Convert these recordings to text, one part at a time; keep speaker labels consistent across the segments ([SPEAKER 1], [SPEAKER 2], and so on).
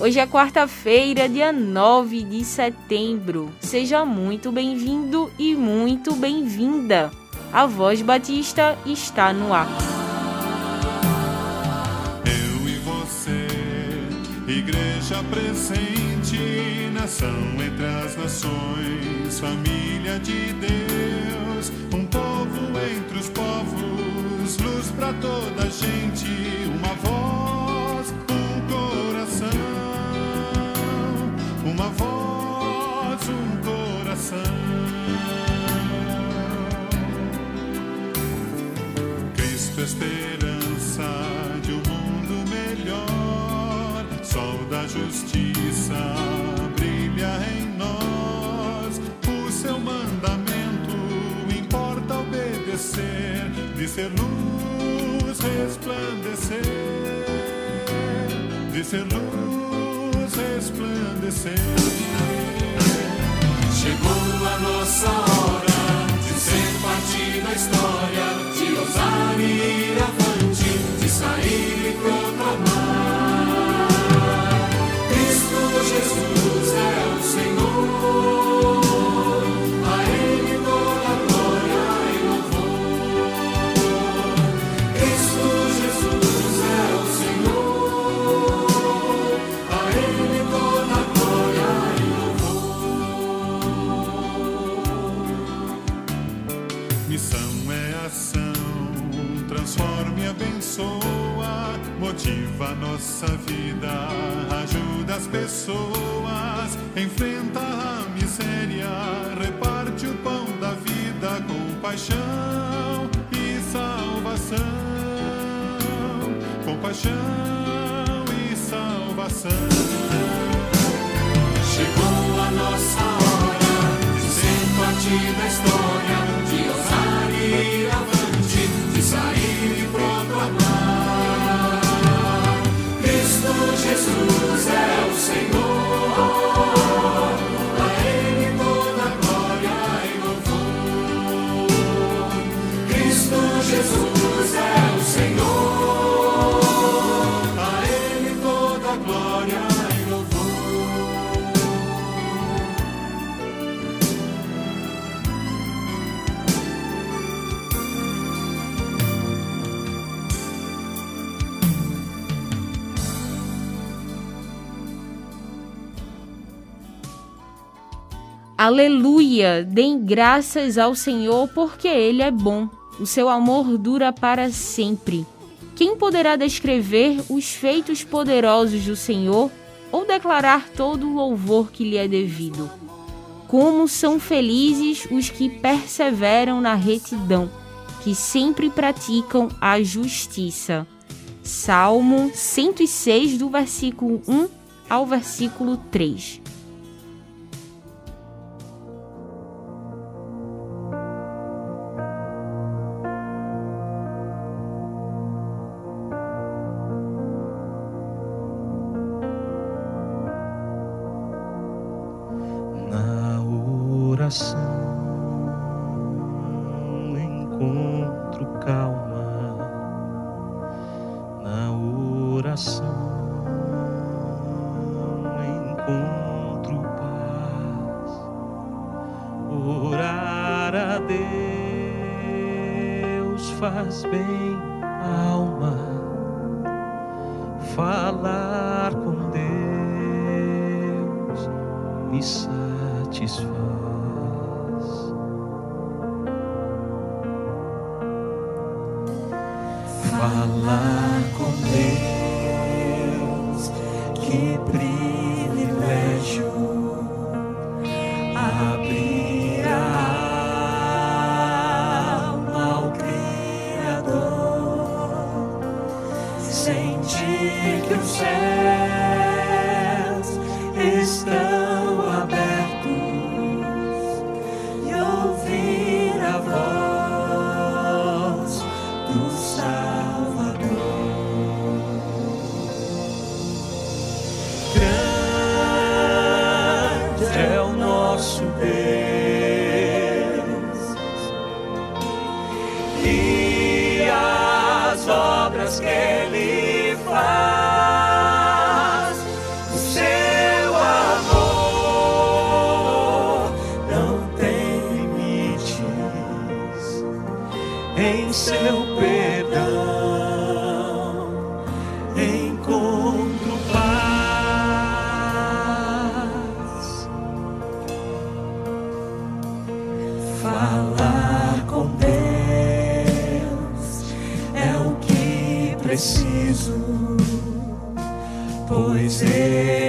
[SPEAKER 1] Hoje é quarta-feira, dia 9 de setembro. Seja muito bem-vindo e muito bem-vinda. A Voz Batista está no ar.
[SPEAKER 2] Eu e você, igreja presente, nação entre as nações, família de Deus, um povo entre os povos, luz para toda gente, uma voz, justiça brilha em nós. O seu mandamento importa obedecer, de ser luz resplandecer, de ser luz salvação.
[SPEAKER 1] Aleluia! Deem graças ao Senhor porque Ele é bom. O seu amor dura para sempre. Quem poderá descrever os feitos poderosos do Senhor ou declarar todo o louvor que lhe é devido? Como são felizes os que perseveram na retidão, que sempre praticam a justiça. Salmo 106, do versículo 1 ao versículo 3.
[SPEAKER 3] Oração encontro calma, na oração. Encontro paz. Orar a Deus faz bem Falar com Deus, que privilégio abrir a alma ao Criador, sentir que os céus preciso, pois eu.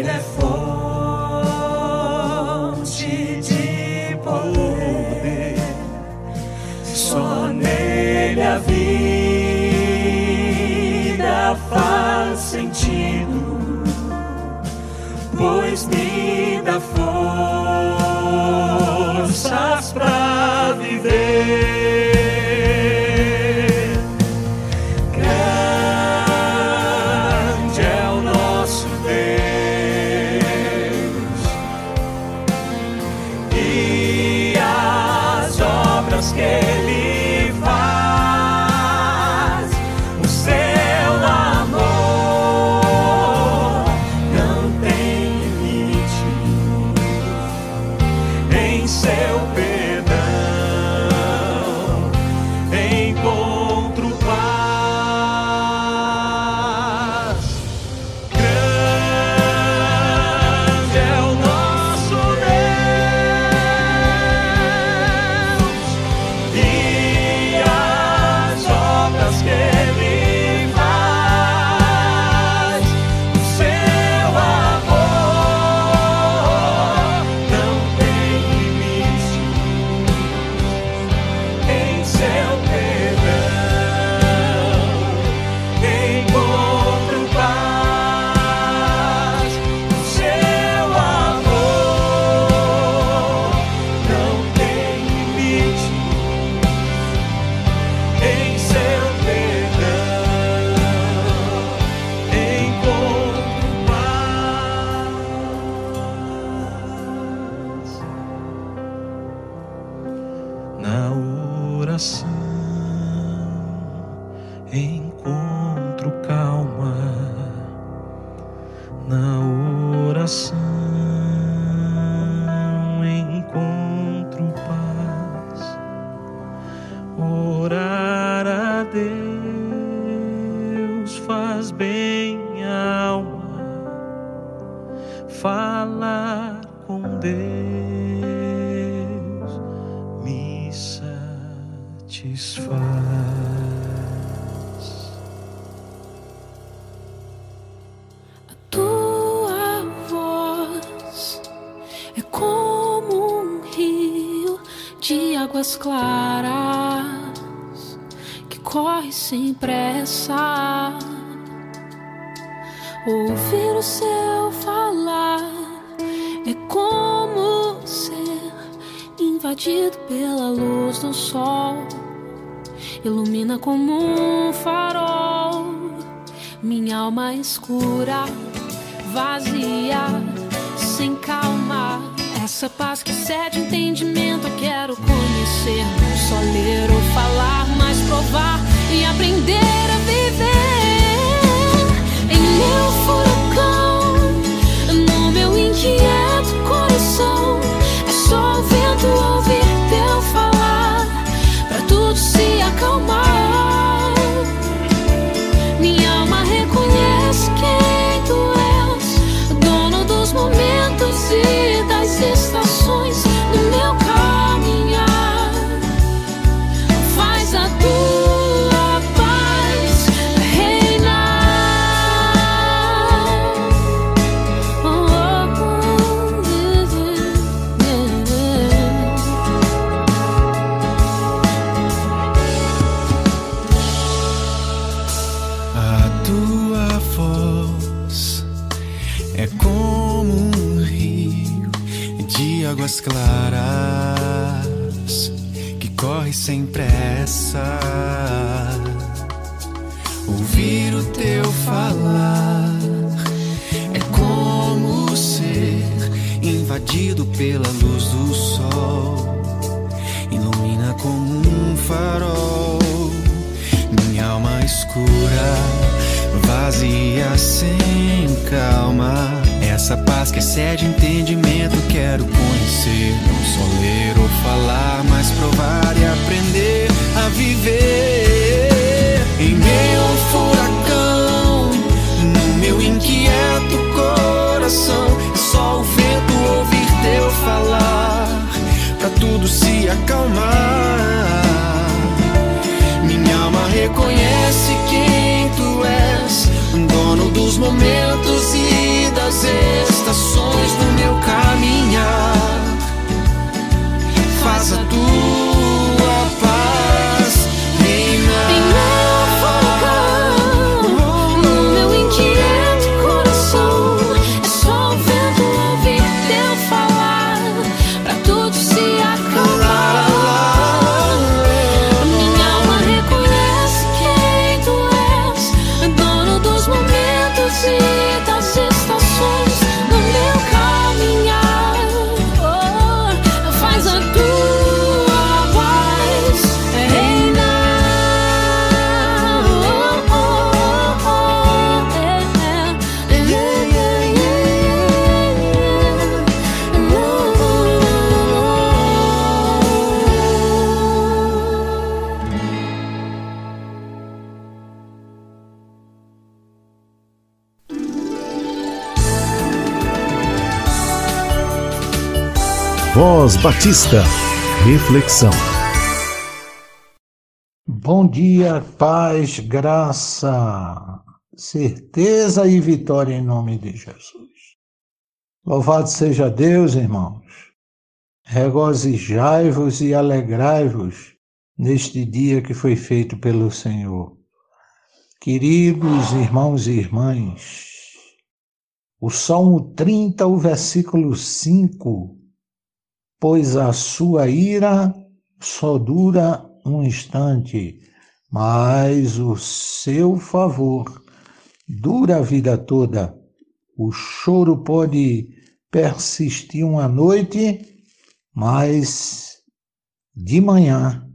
[SPEAKER 3] na oração.
[SPEAKER 4] Em É como ser invadido pela luz do sol. Ilumina como um farol. Minha alma escura, vazia, sem calma. Essa paz que cede entendimento eu quero conhecer. Não só ler ou falar, mas provar e aprender a viver. Em meu furacão, no meu inquieto. Estações
[SPEAKER 3] do
[SPEAKER 4] meu caminhar. Faz a tua
[SPEAKER 5] Voz Batista. Reflexão.
[SPEAKER 6] Bom dia, paz, graça, certeza e vitória em nome de Jesus. Louvado seja Deus, irmãos. Regozijai-vos e alegrai-vos neste dia que foi feito pelo Senhor. Queridos irmãos e irmãs, o Salmo 30, o versículo 5, pois a sua ira só dura um instante, mas o seu favor dura a vida toda. O choro pode persistir uma noite, mas de manhã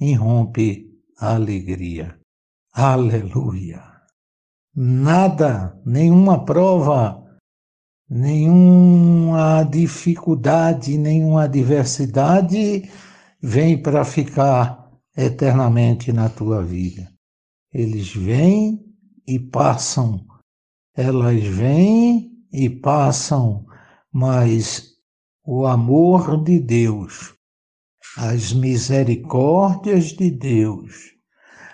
[SPEAKER 6] irrompe a alegria. Aleluia! Nada, nenhuma prova, nenhuma dificuldade, nenhuma adversidade vem para ficar eternamente na tua vida. Eles vêm e passam, elas vêm e passam, mas o amor de Deus, as misericórdias de Deus,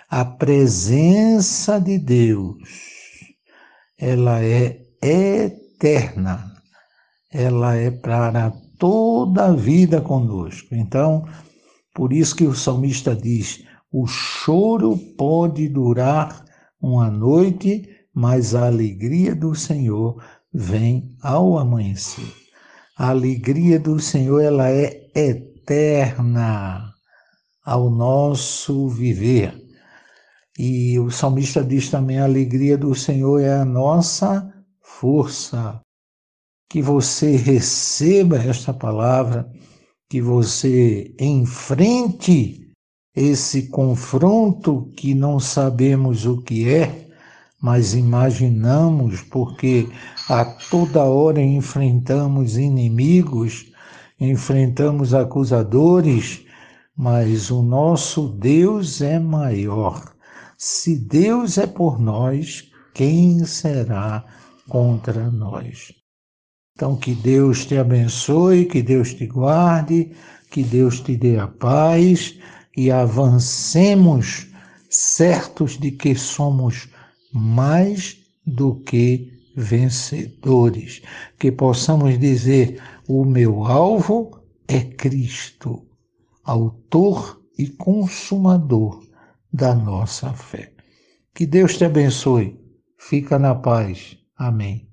[SPEAKER 6] a presença de Deus, ela é eterna, ela é para toda a vida conosco. Então, por isso que o salmista diz: o choro pode durar uma noite, mas a alegria do Senhor vem ao amanhecer. A alegria do Senhor ela é eterna ao nosso viver. E o salmista diz também: a alegria do Senhor é a nossa força. Que você receba esta palavra, que você enfrente esse confronto que não sabemos o que é, mas imaginamos, porque a toda hora enfrentamos inimigos, enfrentamos acusadores, mas o nosso Deus é maior. Se Deus é por nós, quem será contra nós? Então, que Deus te abençoe, que Deus te guarde, que Deus te dê a paz e avancemos certos de que somos mais do que vencedores. Que possamos dizer: o meu alvo é Cristo, Autor e Consumador da nossa fé. Que Deus te abençoe. Fica na paz. Amém.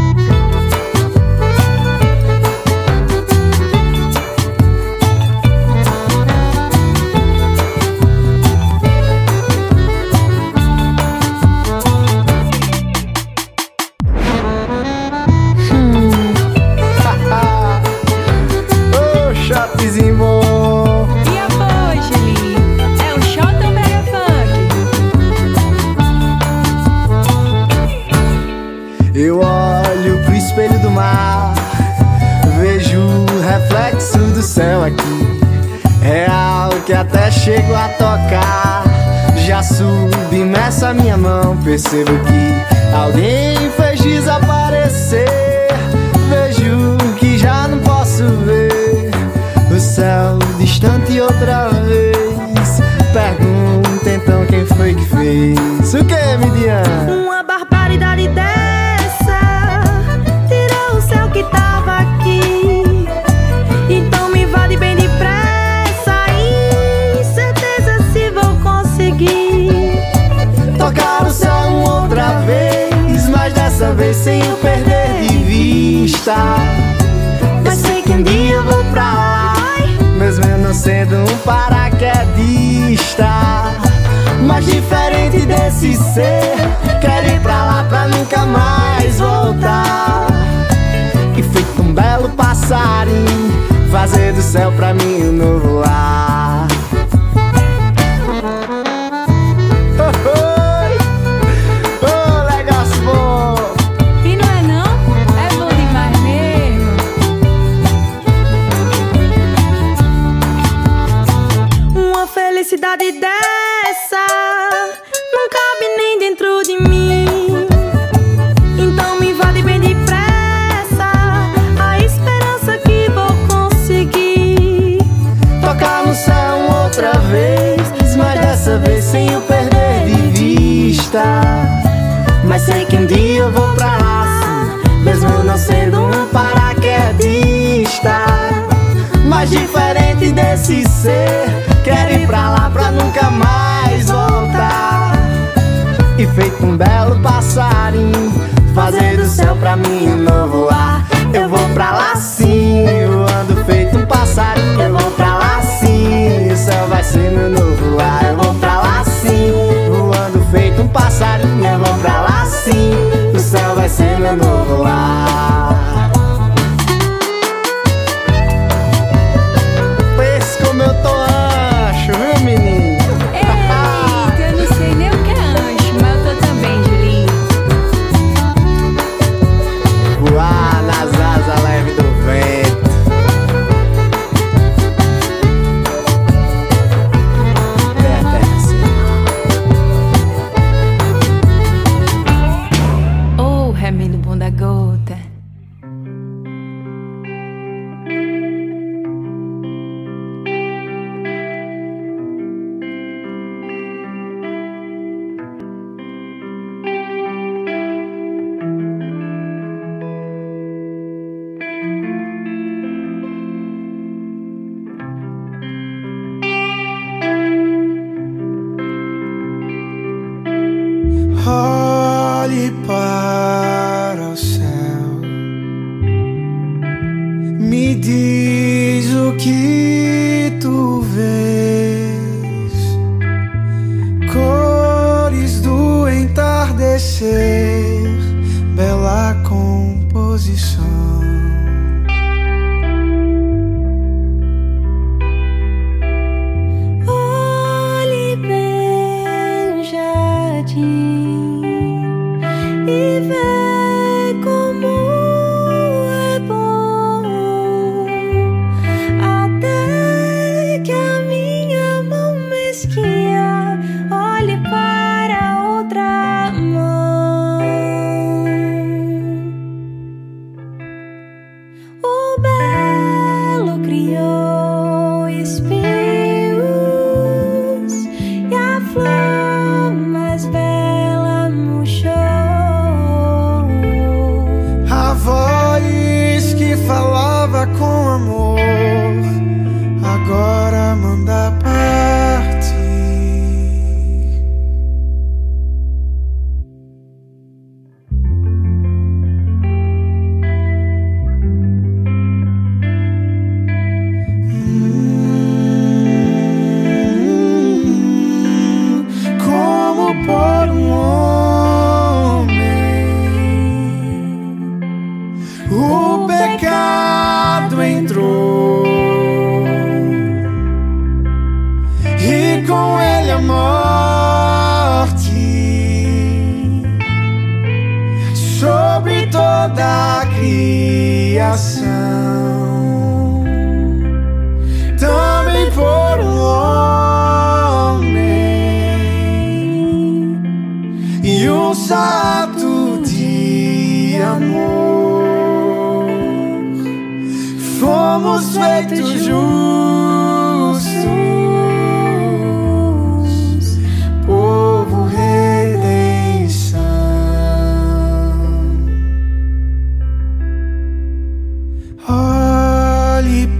[SPEAKER 7] Minha mão, percebo que alguém fez sem eu perder de vista. Eu sei que um dia eu vou pra lá, mesmo eu não sendo um paraquedista. Mas diferente desse ser, quero ir pra lá pra nunca mais voltar. E feito um belo passarinho, fazer do céu pra mim um novo lar. Mas sei que um dia eu vou pra sim, mesmo não sendo um paraquedista. Mas diferente desse ser, quero ir pra lá pra nunca mais voltar. E feito um belo passarinho, fazer do céu pra mim um novo ar. Eu vou pra lá sim, voando feito um passarinho. Eu vou pra lá sim, o céu vai ser meu novo novo lar.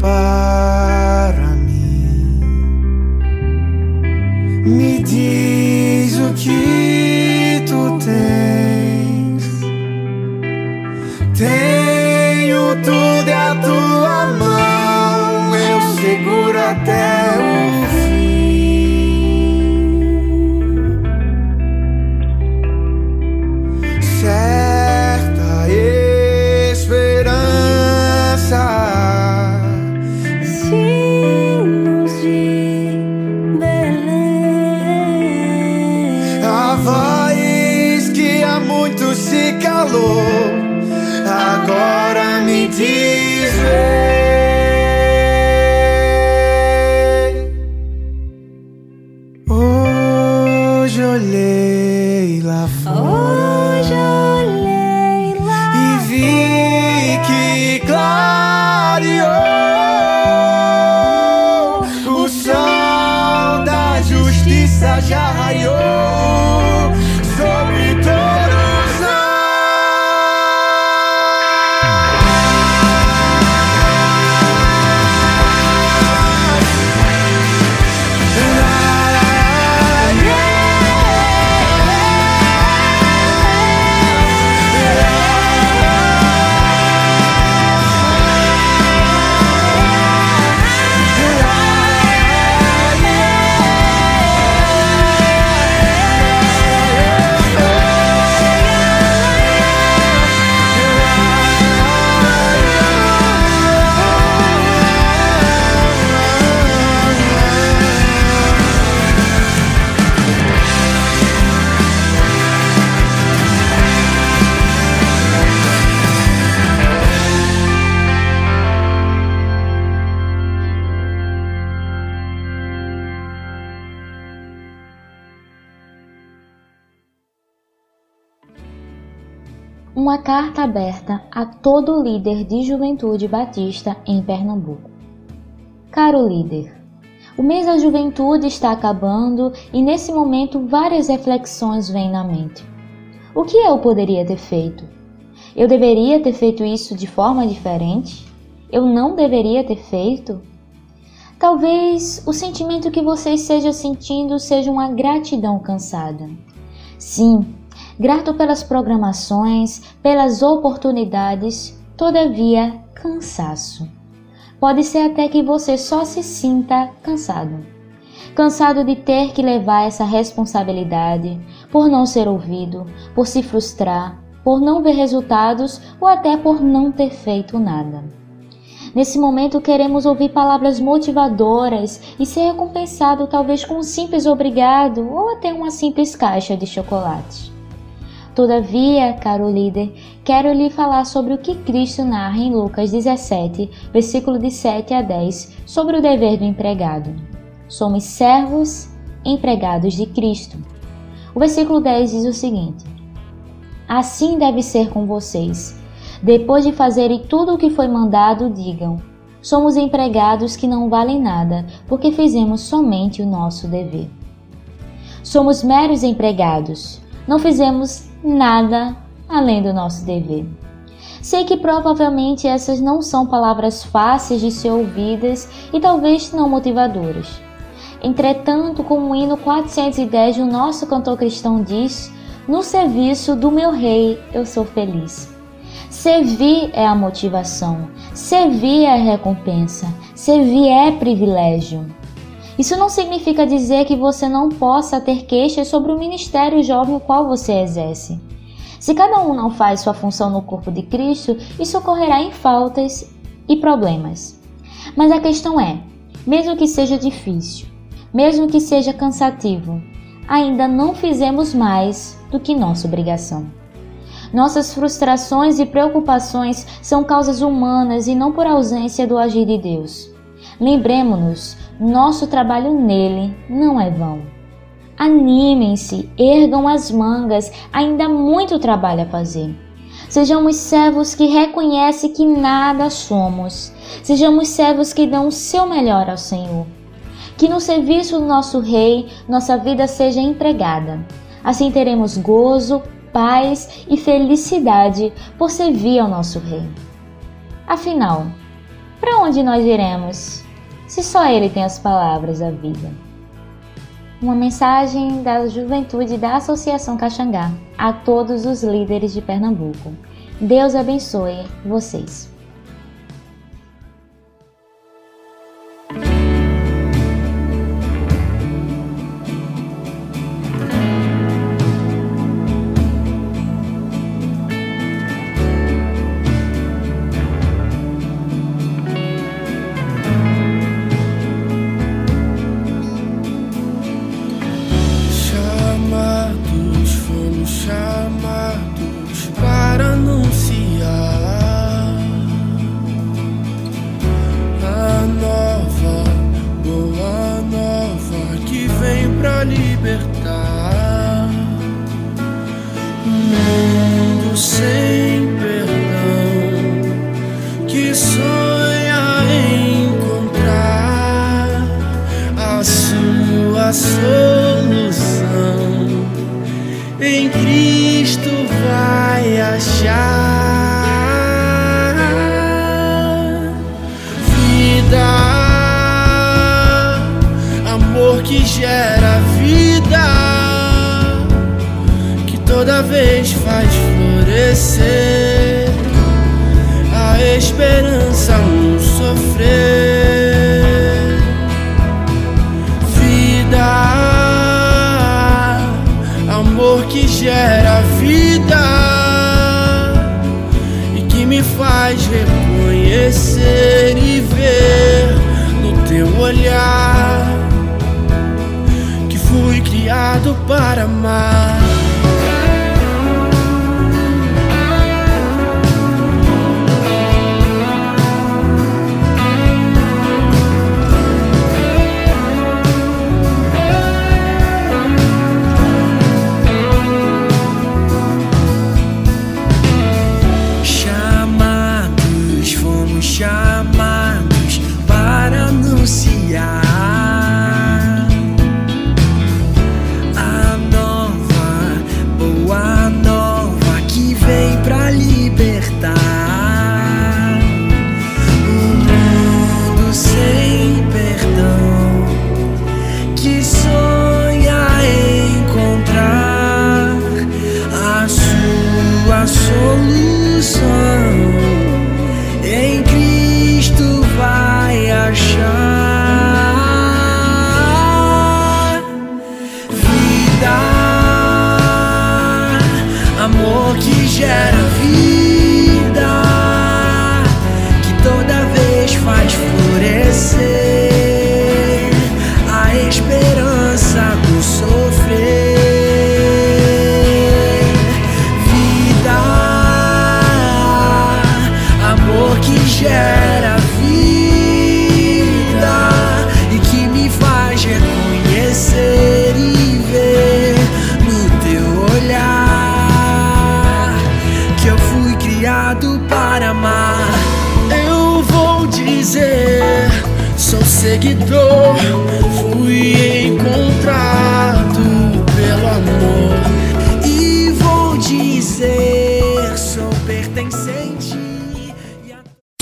[SPEAKER 8] goodbye.
[SPEAKER 9] Uma carta aberta a todo líder de juventude batista em Pernambuco. Caro líder, o mês da juventude está acabando e nesse momento várias reflexões vêm na mente. O que eu poderia ter feito? Eu deveria ter feito isso de forma diferente? Eu não deveria ter feito? Talvez o sentimento que você esteja sentindo seja uma gratidão cansada. Sim, grato pelas programações, pelas oportunidades, todavia cansaço. Pode ser até que você só se sinta cansado. Cansado de ter que levar essa responsabilidade, por não ser ouvido, por se frustrar, por não ver resultados ou até por não ter feito nada. Nesse momento queremos ouvir palavras motivadoras e ser recompensado talvez com um simples obrigado ou até uma simples caixa de chocolate. Todavia, caro líder, quero lhe falar sobre o que Cristo narra em Lucas 17, versículo de 7 a 10, sobre o dever do empregado. Somos servos, empregados de Cristo. O versículo 10 diz o seguinte: Assim deve ser com vocês. Depois de fazerem tudo o que foi mandado, digam: Somos empregados que não valem nada, porque fizemos somente o nosso dever. Somos meros empregados, não fizemos nada além do nosso dever. Sei que provavelmente essas não são palavras fáceis de ser ouvidas e talvez não motivadoras. Entretanto, como o hino 410 do nosso cantor cristão diz, no serviço do meu rei eu sou feliz. Servir é a motivação, servir é a recompensa, servir é privilégio. Isso não significa dizer que você não possa ter queixas sobre o ministério jovem o qual você exerce. Se cada um não faz sua função no corpo de Cristo, isso ocorrerá em faltas e problemas. Mas a questão é: mesmo que seja difícil, mesmo que seja cansativo, ainda não fizemos mais do que nossa obrigação. Nossas frustrações e preocupações são causas humanas e não por ausência do agir de Deus. Lembremos-nos, nosso trabalho nele não é vão. Animem-se, ergam as mangas, ainda há muito trabalho a fazer. Sejamos servos que reconhecem que nada somos. Sejamos servos que dão o seu melhor ao Senhor. Que no serviço do nosso Rei, nossa vida seja empregada. Assim teremos gozo, paz e felicidade por servir ao nosso Rei. Afinal, para onde nós iremos, se só Ele tem as palavras da vida? Uma mensagem da juventude da Associação Caxangá a todos os líderes de Pernambuco. Deus abençoe vocês.
[SPEAKER 10] Vem pra libertar. Mundo sem perdão que sonha encontrar a sua solução. Em Cristo vai achar toda vez faz florescer a esperança no sofrer. Vida, amor que gera vida e que me faz reconhecer e ver no teu olhar que fui criado para amar.